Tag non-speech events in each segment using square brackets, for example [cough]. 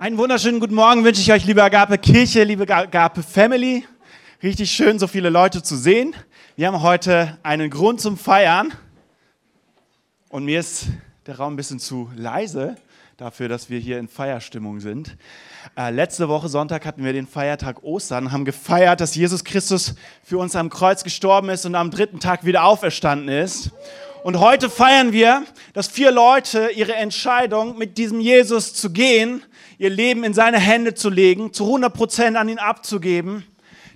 Einen wunderschönen guten Morgen wünsche ich euch, liebe Agape Kirche, liebe Agape Family. Richtig schön, so viele Leute zu sehen. Wir haben heute einen Grund zum Feiern. Und mir ist der Raum ein bisschen zu leise dafür, dass wir hier in Feierstimmung sind. Äh, letzte Woche Sonntag hatten wir den Feiertag Ostern, haben gefeiert, dass Jesus Christus für uns am Kreuz gestorben ist und am dritten Tag wieder auferstanden ist. Und heute feiern wir, dass vier Leute ihre Entscheidung, mit diesem Jesus zu gehen, ihr Leben in seine Hände zu legen, zu 100 Prozent an ihn abzugeben,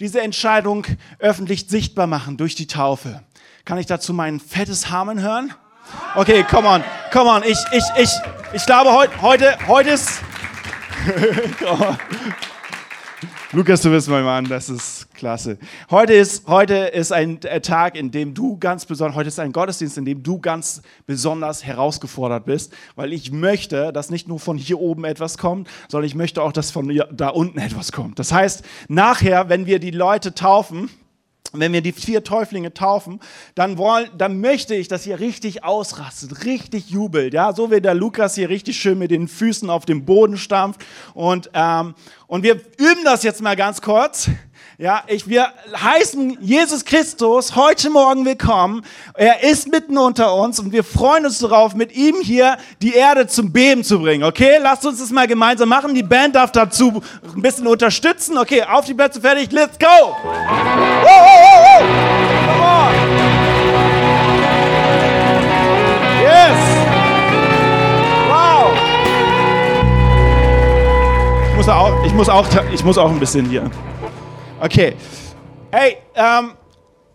diese Entscheidung öffentlich sichtbar machen durch die Taufe. Kann ich dazu mein fettes Hamen hören? Okay, come on, come on. Ich, ich, ich, ich glaube, heute, heute, heute ist. [laughs] Lukas, du bist mein Mann, das ist klasse. Heute ist, heute ist ein Tag, in dem du ganz besonders, heute ist ein Gottesdienst, in dem du ganz besonders herausgefordert bist, weil ich möchte, dass nicht nur von hier oben etwas kommt, sondern ich möchte auch, dass von da unten etwas kommt. Das heißt, nachher, wenn wir die Leute taufen, wenn wir die vier Täuflinge taufen, dann, wollen, dann möchte ich, dass ihr richtig ausrastet, richtig jubelt. Ja? So wie der Lukas hier richtig schön mit den Füßen auf dem Boden stampft. Und, ähm, und wir üben das jetzt mal ganz kurz. Ja, ich, wir heißen Jesus Christus heute Morgen willkommen. Er ist mitten unter uns und wir freuen uns darauf, mit ihm hier die Erde zum Beben zu bringen. Okay, lasst uns das mal gemeinsam machen. Die Band darf dazu ein bisschen unterstützen. Okay, auf die Plätze fertig, let's go! Woo, woo, woo, muss auch, ich muss auch, ich muss auch ein bisschen hier. Okay. Hey, ähm,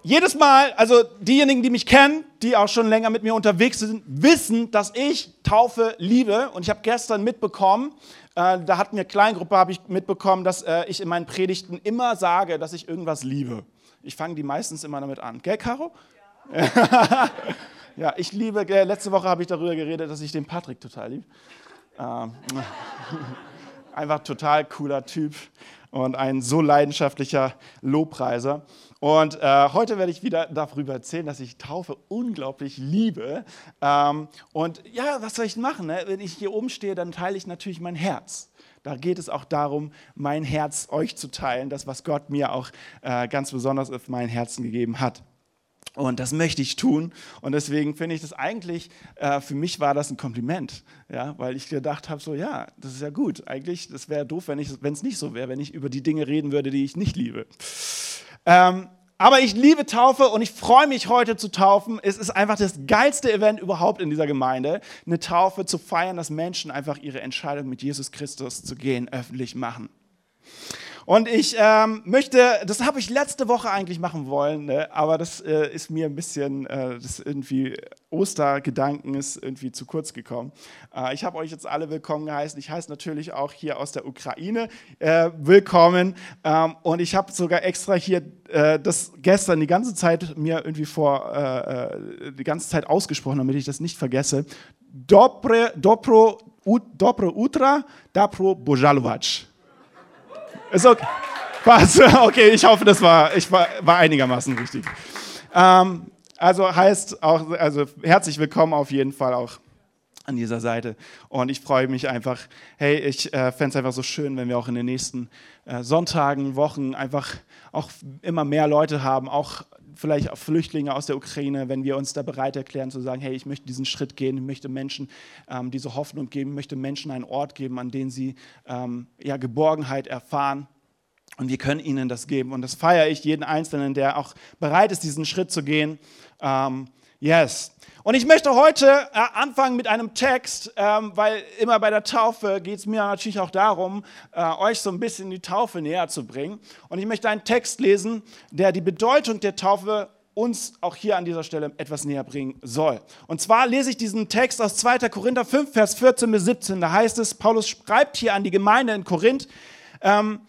jedes Mal, also diejenigen, die mich kennen, die auch schon länger mit mir unterwegs sind, wissen, dass ich Taufe liebe. Und ich habe gestern mitbekommen, äh, da hat mir Kleingruppe, habe ich mitbekommen, dass äh, ich in meinen Predigten immer sage, dass ich irgendwas liebe. Ich fange die meistens immer damit an. Gell, Caro? Ja. [laughs] ja, ich liebe, äh, letzte Woche habe ich darüber geredet, dass ich den Patrick total liebe. Ähm, einfach total cooler Typ und ein so leidenschaftlicher Lobpreiser. Und äh, heute werde ich wieder darüber erzählen, dass ich Taufe unglaublich liebe. Ähm, und ja, was soll ich machen? Ne? Wenn ich hier oben stehe, dann teile ich natürlich mein Herz. Da geht es auch darum, mein Herz euch zu teilen, das, was Gott mir auch äh, ganz besonders auf mein Herzen gegeben hat. Und das möchte ich tun. Und deswegen finde ich das eigentlich, äh, für mich war das ein Kompliment, ja, weil ich gedacht habe, so ja, das ist ja gut. Eigentlich, das wäre doof, wenn es nicht so wäre, wenn ich über die Dinge reden würde, die ich nicht liebe. Ähm, aber ich liebe Taufe und ich freue mich heute zu taufen. Es ist einfach das geilste Event überhaupt in dieser Gemeinde, eine Taufe zu feiern, dass Menschen einfach ihre Entscheidung mit Jesus Christus zu gehen öffentlich machen. Und ich ähm, möchte, das habe ich letzte Woche eigentlich machen wollen, ne? aber das äh, ist mir ein bisschen, äh, das irgendwie Ostergedanken ist irgendwie zu kurz gekommen. Äh, ich habe euch jetzt alle willkommen geheißen. Ich heiße natürlich auch hier aus der Ukraine äh, willkommen. Ähm, und ich habe sogar extra hier äh, das gestern die ganze Zeit mir irgendwie vor, äh, die ganze Zeit ausgesprochen, damit ich das nicht vergesse. Dobre, dobro, ut, dobro utra, dapro bojalovac. Ist okay. Was? [laughs] Okay, ich hoffe, das war, ich war, war einigermaßen richtig. Ähm, also heißt auch, also herzlich willkommen auf jeden Fall auch an dieser Seite. Und ich freue mich einfach, hey, ich äh, fände es einfach so schön, wenn wir auch in den nächsten äh, Sonntagen, Wochen einfach auch immer mehr Leute haben, auch vielleicht auch Flüchtlinge aus der Ukraine, wenn wir uns da bereit erklären zu sagen, hey, ich möchte diesen Schritt gehen, ich möchte Menschen ähm, diese Hoffnung geben, möchte Menschen einen Ort geben, an dem sie ähm, ja, Geborgenheit erfahren. Und wir können ihnen das geben. Und das feiere ich jeden Einzelnen, der auch bereit ist, diesen Schritt zu gehen. Ähm, yes. Und ich möchte heute äh, anfangen mit einem Text, ähm, weil immer bei der Taufe geht es mir natürlich auch darum, äh, euch so ein bisschen die Taufe näher zu bringen. Und ich möchte einen Text lesen, der die Bedeutung der Taufe uns auch hier an dieser Stelle etwas näher bringen soll. Und zwar lese ich diesen Text aus 2. Korinther 5, Vers 14 bis 17. Da heißt es, Paulus schreibt hier an die Gemeinde in Korinth, ähm,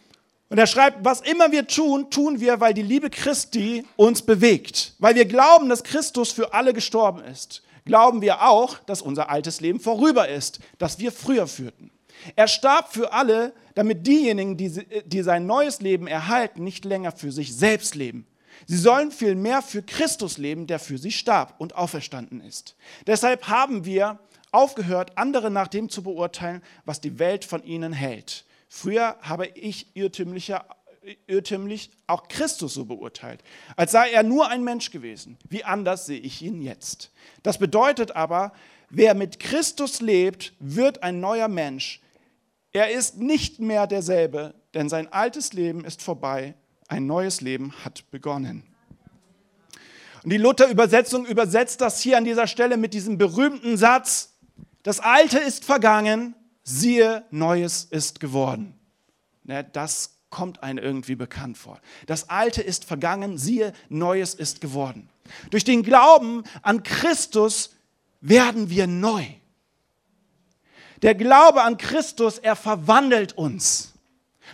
und er schreibt, was immer wir tun, tun wir, weil die Liebe Christi uns bewegt. Weil wir glauben, dass Christus für alle gestorben ist. Glauben wir auch, dass unser altes Leben vorüber ist, das wir früher führten. Er starb für alle, damit diejenigen, die, die sein neues Leben erhalten, nicht länger für sich selbst leben. Sie sollen vielmehr für Christus leben, der für sie starb und auferstanden ist. Deshalb haben wir aufgehört, andere nach dem zu beurteilen, was die Welt von ihnen hält. Früher habe ich irrtümlicher irrtümlich auch Christus so beurteilt, als sei er nur ein Mensch gewesen. Wie anders sehe ich ihn jetzt. Das bedeutet aber, wer mit Christus lebt, wird ein neuer Mensch. Er ist nicht mehr derselbe, denn sein altes Leben ist vorbei, ein neues Leben hat begonnen. Und die Luther-Übersetzung übersetzt das hier an dieser Stelle mit diesem berühmten Satz, das Alte ist vergangen, siehe, Neues ist geworden. Das kommt einem irgendwie bekannt vor. Das Alte ist vergangen, siehe, Neues ist geworden. Durch den Glauben an Christus werden wir neu. Der Glaube an Christus, er verwandelt uns.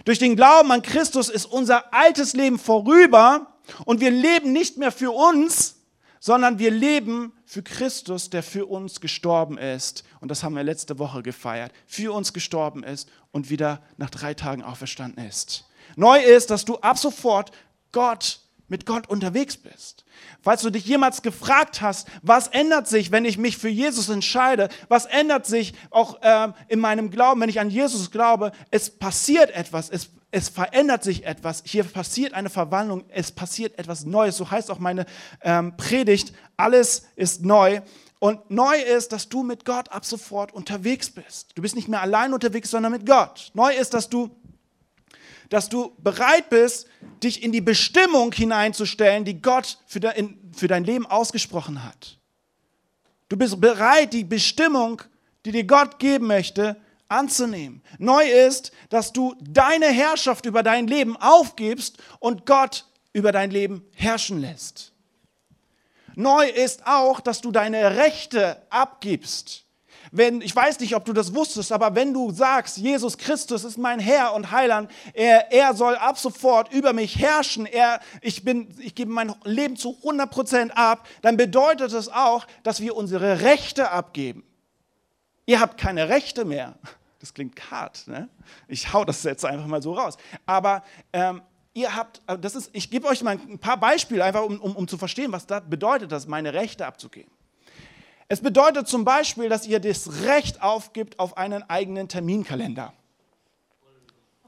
Durch den Glauben an Christus ist unser altes Leben vorüber und wir leben nicht mehr für uns, sondern wir leben für Christus, der für uns gestorben ist. Und das haben wir letzte Woche gefeiert. Für uns gestorben ist und wieder nach drei Tagen auferstanden ist. Neu ist, dass du ab sofort Gott mit Gott unterwegs bist. Falls du dich jemals gefragt hast, was ändert sich, wenn ich mich für Jesus entscheide, was ändert sich auch ähm, in meinem Glauben, wenn ich an Jesus glaube, es passiert etwas, es, es verändert sich etwas, hier passiert eine Verwandlung, es passiert etwas Neues. So heißt auch meine ähm, Predigt, alles ist neu. Und neu ist, dass du mit Gott ab sofort unterwegs bist. Du bist nicht mehr allein unterwegs, sondern mit Gott. Neu ist, dass du dass du bereit bist, dich in die Bestimmung hineinzustellen, die Gott für dein, für dein Leben ausgesprochen hat. Du bist bereit, die Bestimmung, die dir Gott geben möchte, anzunehmen. Neu ist, dass du deine Herrschaft über dein Leben aufgibst und Gott über dein Leben herrschen lässt. Neu ist auch, dass du deine Rechte abgibst wenn, ich weiß nicht, ob du das wusstest, aber wenn du sagst, Jesus Christus ist mein Herr und Heiland, er, er soll ab sofort über mich herrschen, er, ich, bin, ich gebe mein Leben zu 100% ab, dann bedeutet es auch, dass wir unsere Rechte abgeben. Ihr habt keine Rechte mehr. Das klingt hart, ne? Ich hau das jetzt einfach mal so raus. Aber ähm, ihr habt, äh, das ist, ich gebe euch mal ein paar Beispiele, einfach um, um, um zu verstehen, was das bedeutet, das meine Rechte abzugeben. Es bedeutet zum Beispiel, dass ihr das Recht aufgibt auf einen eigenen Terminkalender.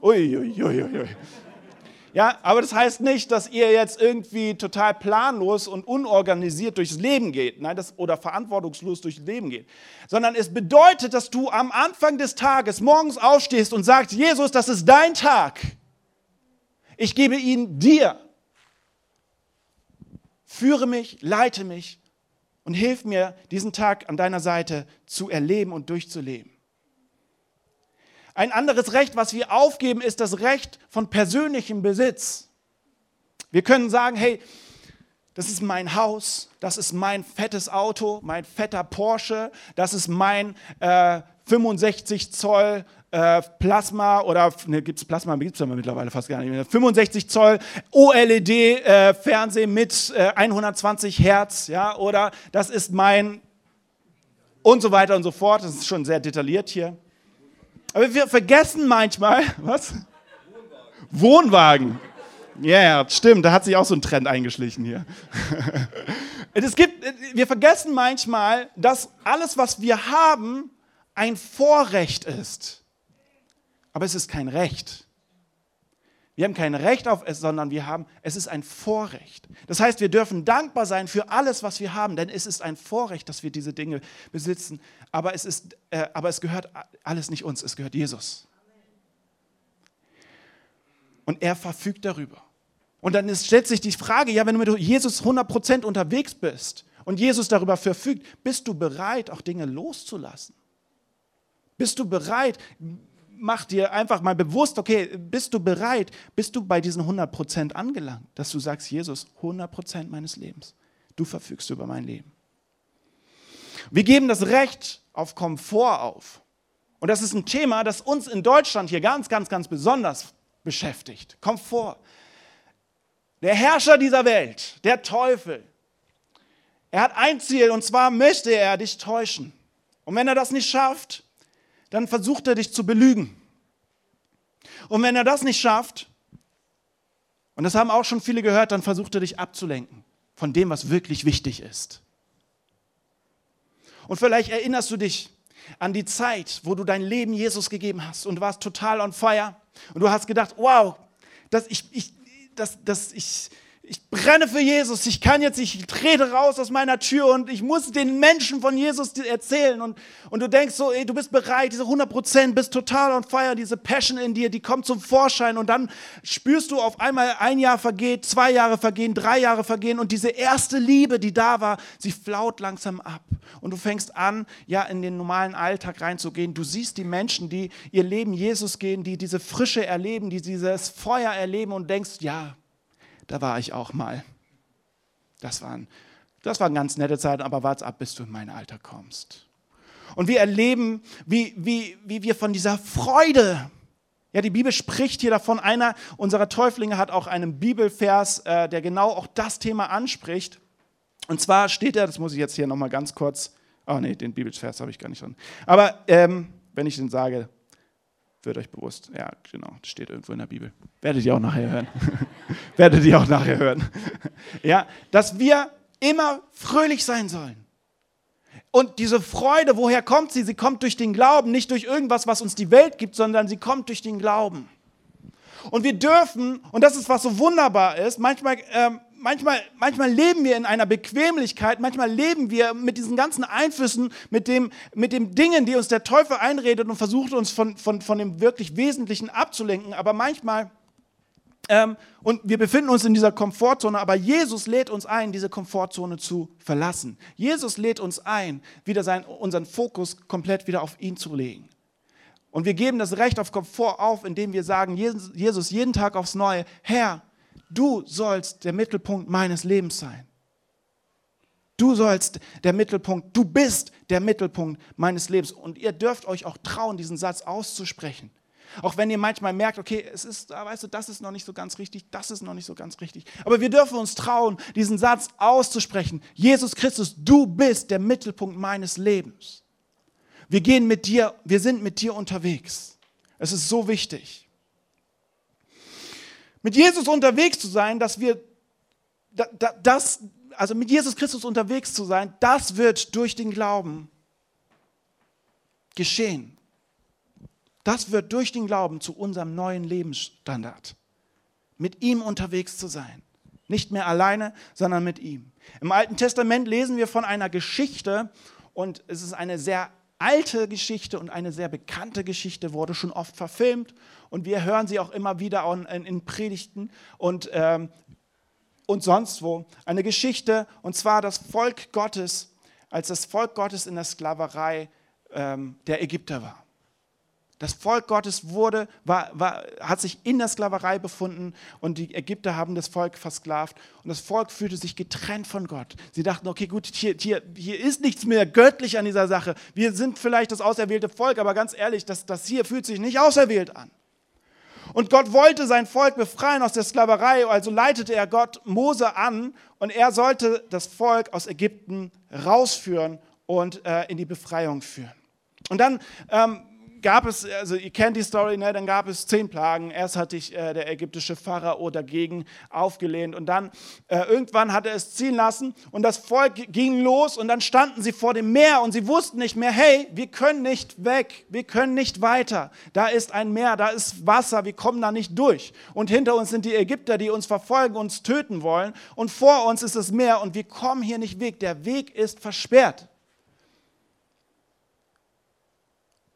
Uiuiuiui. Ui, ui, ui. Ja, aber das heißt nicht, dass ihr jetzt irgendwie total planlos und unorganisiert durchs Leben geht, nein, das, oder verantwortungslos durchs Leben geht, sondern es bedeutet, dass du am Anfang des Tages morgens aufstehst und sagst, Jesus, das ist dein Tag. Ich gebe ihn dir. Führe mich, leite mich und hilf mir, diesen Tag an deiner Seite zu erleben und durchzuleben. Ein anderes Recht, was wir aufgeben, ist das Recht von persönlichem Besitz. Wir können sagen, hey, das ist mein Haus, das ist mein fettes Auto, mein fetter Porsche, das ist mein äh, 65 Zoll äh, Plasma oder ne, gibt es Plasma, gibt es aber mittlerweile fast gar nicht mehr. 65 Zoll OLED-Fernsehen äh, mit äh, 120 Hertz, ja, oder das ist mein und so weiter und so fort. Das ist schon sehr detailliert hier. Aber wir vergessen manchmal, was? Wohnwagen. Ja, yeah, stimmt, da hat sich auch so ein Trend eingeschlichen hier. [laughs] es gibt, wir vergessen manchmal, dass alles, was wir haben, ein Vorrecht ist. Aber es ist kein Recht. Wir haben kein Recht auf es, sondern wir haben, es ist ein Vorrecht. Das heißt, wir dürfen dankbar sein für alles, was wir haben, denn es ist ein Vorrecht, dass wir diese Dinge besitzen. Aber es, ist, äh, aber es gehört alles nicht uns, es gehört Jesus. Und er verfügt darüber. Und dann ist, stellt sich die Frage, ja, wenn du mit Jesus 100% unterwegs bist und Jesus darüber verfügt, bist du bereit, auch Dinge loszulassen? Bist du bereit, mach dir einfach mal bewusst, okay, bist du bereit, bist du bei diesen 100% angelangt, dass du sagst, Jesus, 100% meines Lebens, du verfügst über mein Leben. Wir geben das Recht auf Komfort auf. Und das ist ein Thema, das uns in Deutschland hier ganz, ganz, ganz besonders beschäftigt. Komfort. Der Herrscher dieser Welt, der Teufel, er hat ein Ziel und zwar möchte er dich täuschen. Und wenn er das nicht schafft, dann versucht er dich zu belügen. Und wenn er das nicht schafft, und das haben auch schon viele gehört, dann versucht er dich abzulenken von dem, was wirklich wichtig ist. Und vielleicht erinnerst du dich, an die Zeit, wo du dein Leben Jesus gegeben hast und warst total on fire und du hast gedacht, wow, dass ich, ich, dass, dass ich, ich brenne für Jesus, ich kann jetzt, ich trete raus aus meiner Tür und ich muss den Menschen von Jesus erzählen. Und, und du denkst so, ey, du bist bereit, diese 100 Prozent, bist total on fire, diese Passion in dir, die kommt zum Vorschein. Und dann spürst du auf einmal, ein Jahr vergeht, zwei Jahre vergehen, drei Jahre vergehen und diese erste Liebe, die da war, sie flaut langsam ab. Und du fängst an, ja, in den normalen Alltag reinzugehen. Du siehst die Menschen, die ihr Leben Jesus gehen, die diese Frische erleben, die dieses Feuer erleben und denkst, ja, da war ich auch mal. Das waren, das waren ganz nette Zeiten, aber warte ab, bis du in mein Alter kommst. Und wir erleben, wie, wie, wie wir von dieser Freude, ja, die Bibel spricht hier davon, einer unserer Täuflinge hat auch einen Bibelvers, äh, der genau auch das Thema anspricht. Und zwar steht er, das muss ich jetzt hier nochmal ganz kurz, oh nee, den Bibelvers habe ich gar nicht drin. Aber ähm, wenn ich den sage, wird euch bewusst. Ja, genau, das steht irgendwo in der Bibel. Werdet ihr auch nachher hören. [laughs] Werdet ihr auch nachher hören. [laughs] ja, dass wir immer fröhlich sein sollen. Und diese Freude, woher kommt sie? Sie kommt durch den Glauben, nicht durch irgendwas, was uns die Welt gibt, sondern sie kommt durch den Glauben. Und wir dürfen, und das ist, was so wunderbar ist, manchmal ähm, manchmal, manchmal leben wir in einer Bequemlichkeit, manchmal leben wir mit diesen ganzen Einflüssen, mit dem, mit dem Dingen, die uns der Teufel einredet und versucht uns von, von, von dem wirklich Wesentlichen abzulenken. Aber manchmal, ähm, und wir befinden uns in dieser Komfortzone, aber Jesus lädt uns ein, diese Komfortzone zu verlassen. Jesus lädt uns ein, wieder sein, unseren Fokus komplett wieder auf ihn zu legen. Und wir geben das Recht auf Komfort auf, indem wir sagen, Jesus jeden Tag aufs Neue, Herr, Du sollst der Mittelpunkt meines Lebens sein. Du sollst der Mittelpunkt, du bist der Mittelpunkt meines Lebens. Und ihr dürft euch auch trauen, diesen Satz auszusprechen. Auch wenn ihr manchmal merkt, okay, es ist, ah, weißt du, das ist noch nicht so ganz richtig, das ist noch nicht so ganz richtig. Aber wir dürfen uns trauen, diesen Satz auszusprechen. Jesus Christus, du bist der Mittelpunkt meines Lebens. Wir gehen mit dir, wir sind mit dir unterwegs. Es ist so wichtig mit Jesus unterwegs zu sein, dass wir das, also mit Jesus Christus unterwegs zu sein, das wird durch den Glauben geschehen. Das wird durch den Glauben zu unserem neuen Lebensstandard. Mit ihm unterwegs zu sein. Nicht mehr alleine, sondern mit ihm. Im Alten Testament lesen wir von einer Geschichte und es ist eine sehr alte Geschichte und eine sehr bekannte Geschichte, wurde schon oft verfilmt und wir hören sie auch immer wieder in, Predigten und, ähm, und sonst wo. Eine Geschichte, und zwar das Volk Gottes, als das Volk Gottes in der Sklaverei ähm, der Ägypter war. Das Volk Gottes wurde, war, war, hat sich in der Sklaverei befunden und die Ägypter haben das Volk versklavt und das Volk fühlte sich getrennt von Gott. Sie dachten, okay, gut, hier, hier, hier ist nichts mehr göttlich an dieser Sache. Wir sind vielleicht das auserwählte Volk, aber ganz ehrlich, das, das hier fühlt sich nicht auserwählt an. Und Gott wollte sein Volk befreien aus der Sklaverei, also leitete er Gott Mose an und er sollte das Volk aus Ägypten rausführen und äh, in die Befreiung führen. Und dann ähm, gab es, also ihr kennt die Story, ne? dann gab es zehn Plagen. Erst hatte ich äh, der ägyptische Pharao dagegen aufgelehnt und dann äh, irgendwann hat er es ziehen lassen und das Volk ging los und dann standen sie vor dem Meer und sie wussten nicht mehr, hey, wir können nicht weg, wir können nicht weiter. Da ist ein Meer, da ist Wasser, wir kommen da nicht durch. Und hinter uns sind die Ägypter, die uns verfolgen, uns töten wollen und vor uns ist das Meer und wir kommen hier nicht weg. Der Weg ist versperrt.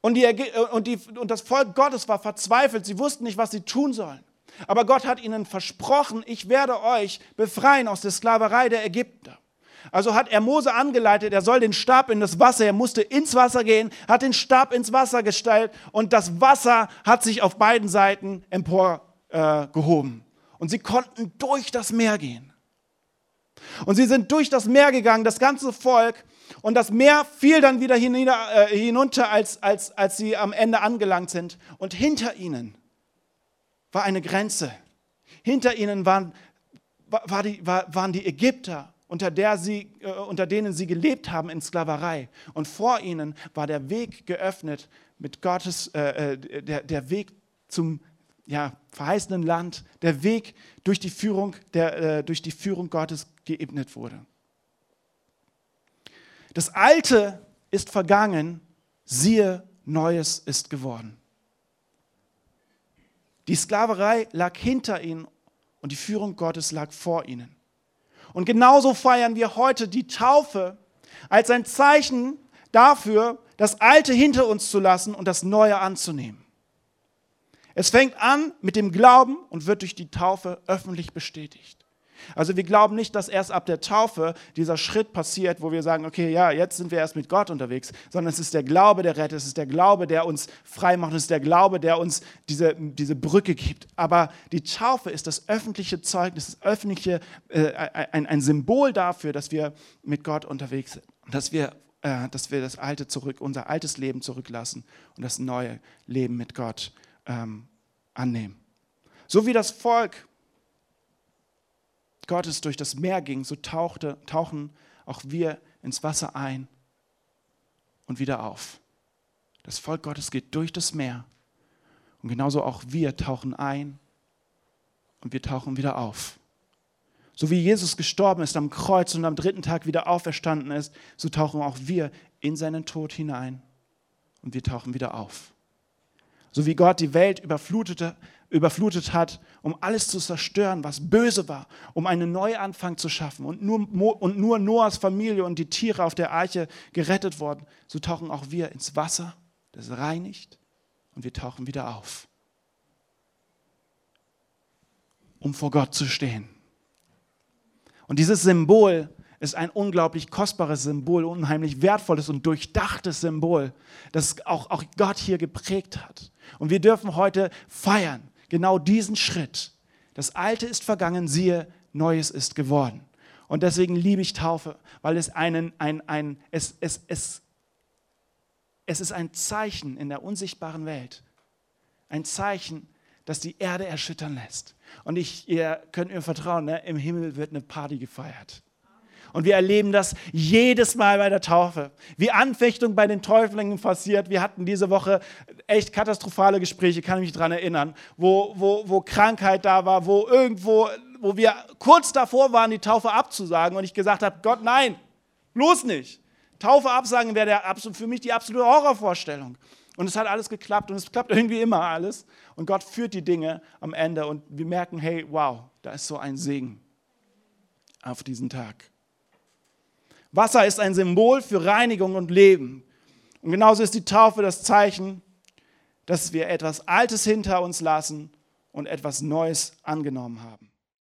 Und, die, und, die, und das Volk Gottes war verzweifelt. Sie wussten nicht, was sie tun sollen. Aber Gott hat ihnen versprochen, ich werde euch befreien aus der Sklaverei der Ägypter. Also hat er Mose angeleitet, er soll den Stab in das Wasser, er musste ins Wasser gehen, hat den Stab ins Wasser gestellt und das Wasser hat sich auf beiden Seiten emporgehoben. Äh, und sie konnten durch das Meer gehen. Und sie sind durch das Meer gegangen, das ganze Volk, und das Meer fiel dann wieder hinunter, äh, hinunter als, als, als sie am Ende angelangt sind. Und hinter ihnen war eine Grenze. Hinter ihnen waren, war die, war, waren die Ägypter, unter, der sie, äh, unter denen sie gelebt haben in Sklaverei. Und vor ihnen war der Weg geöffnet mit Gottes, äh, äh der, der Weg zum ja, verheißenen Land, der Weg durch die Führung, der durch die Führung Gottes geebnet wurde. Das Alte ist vergangen, siehe, Neues ist geworden. Die Sklaverei lag hinter ihnen und die Führung Gottes lag vor ihnen. Und genauso feiern wir heute die Taufe als ein Zeichen dafür, das Alte hinter uns zu lassen und das Neue anzunehmen. Es fängt an mit dem Glauben und wird durch die Taufe öffentlich bestätigt. Also wir glauben nicht, dass erst ab der Taufe dieser Schritt passiert, wo wir sagen, okay, ja, jetzt sind wir erst mit Gott unterwegs, sondern es ist der Glaube, der rettet, es ist der Glaube, der uns frei macht, es ist der Glaube, der uns diese, diese Brücke gibt. Aber die Taufe ist das öffentliche Zeugnis, das öffentliche, äh, ein, ein Symbol dafür, dass wir mit Gott unterwegs sind und dass wir, äh, dass wir das alte zurück, unser altes Leben zurücklassen und das neue Leben mit Gott ähm, annehmen. So wie das Volk Gottes durch das Meer ging, so tauchte, tauchen auch wir ins Wasser ein und wieder auf. Das Volk Gottes geht durch das Meer und genauso auch wir tauchen ein und wir tauchen wieder auf. So wie Jesus gestorben ist am Kreuz und am dritten Tag wieder auferstanden ist, so tauchen auch wir in seinen Tod hinein und wir tauchen wieder auf. So wie Gott die Welt überflutete, überflutet hat, um alles zu zerstören, was böse war, um einen Neuanfang zu schaffen und nur, und nur Noahs Familie und die Tiere auf der Arche gerettet wurden, so tauchen auch wir ins Wasser, das reinigt und wir tauchen wieder auf, um vor Gott zu stehen. Und dieses Symbol ist ein unglaublich kostbares Symbol, unheimlich wertvolles und durchdachtes Symbol, das auch, auch Gott hier geprägt hat. Und wir dürfen heute feiern, genau diesen Schritt. Das Alte ist vergangen, siehe, Neues ist geworden. Und deswegen liebe ich Taufe, weil es einen, ein, ein, es, es, es, es ist ein Zeichen in der unsichtbaren Welt. Ein Zeichen, das die Erde erschüttern lässt. Und ich, ihr könnt mir vertrauen, ne? im Himmel wird eine Party gefeiert. Und wir erleben das jedes Mal bei der Taufe. Wie Anfechtung bei den Täuflingen passiert. Wir hatten diese Woche echt katastrophale Gespräche, kann ich mich daran erinnern, wo, wo, wo Krankheit da war, wo irgendwo, wo wir kurz davor waren, die Taufe abzusagen und ich gesagt habe, Gott, nein, bloß nicht. Taufe absagen wäre für mich die absolute Horrorvorstellung. Und es hat alles geklappt und es klappt irgendwie immer alles. Und Gott führt die Dinge am Ende und wir merken, hey, wow, da ist so ein Segen auf diesen Tag. Wasser ist ein Symbol für Reinigung und Leben. Und genauso ist die Taufe das Zeichen, dass wir etwas Altes hinter uns lassen und etwas Neues angenommen haben.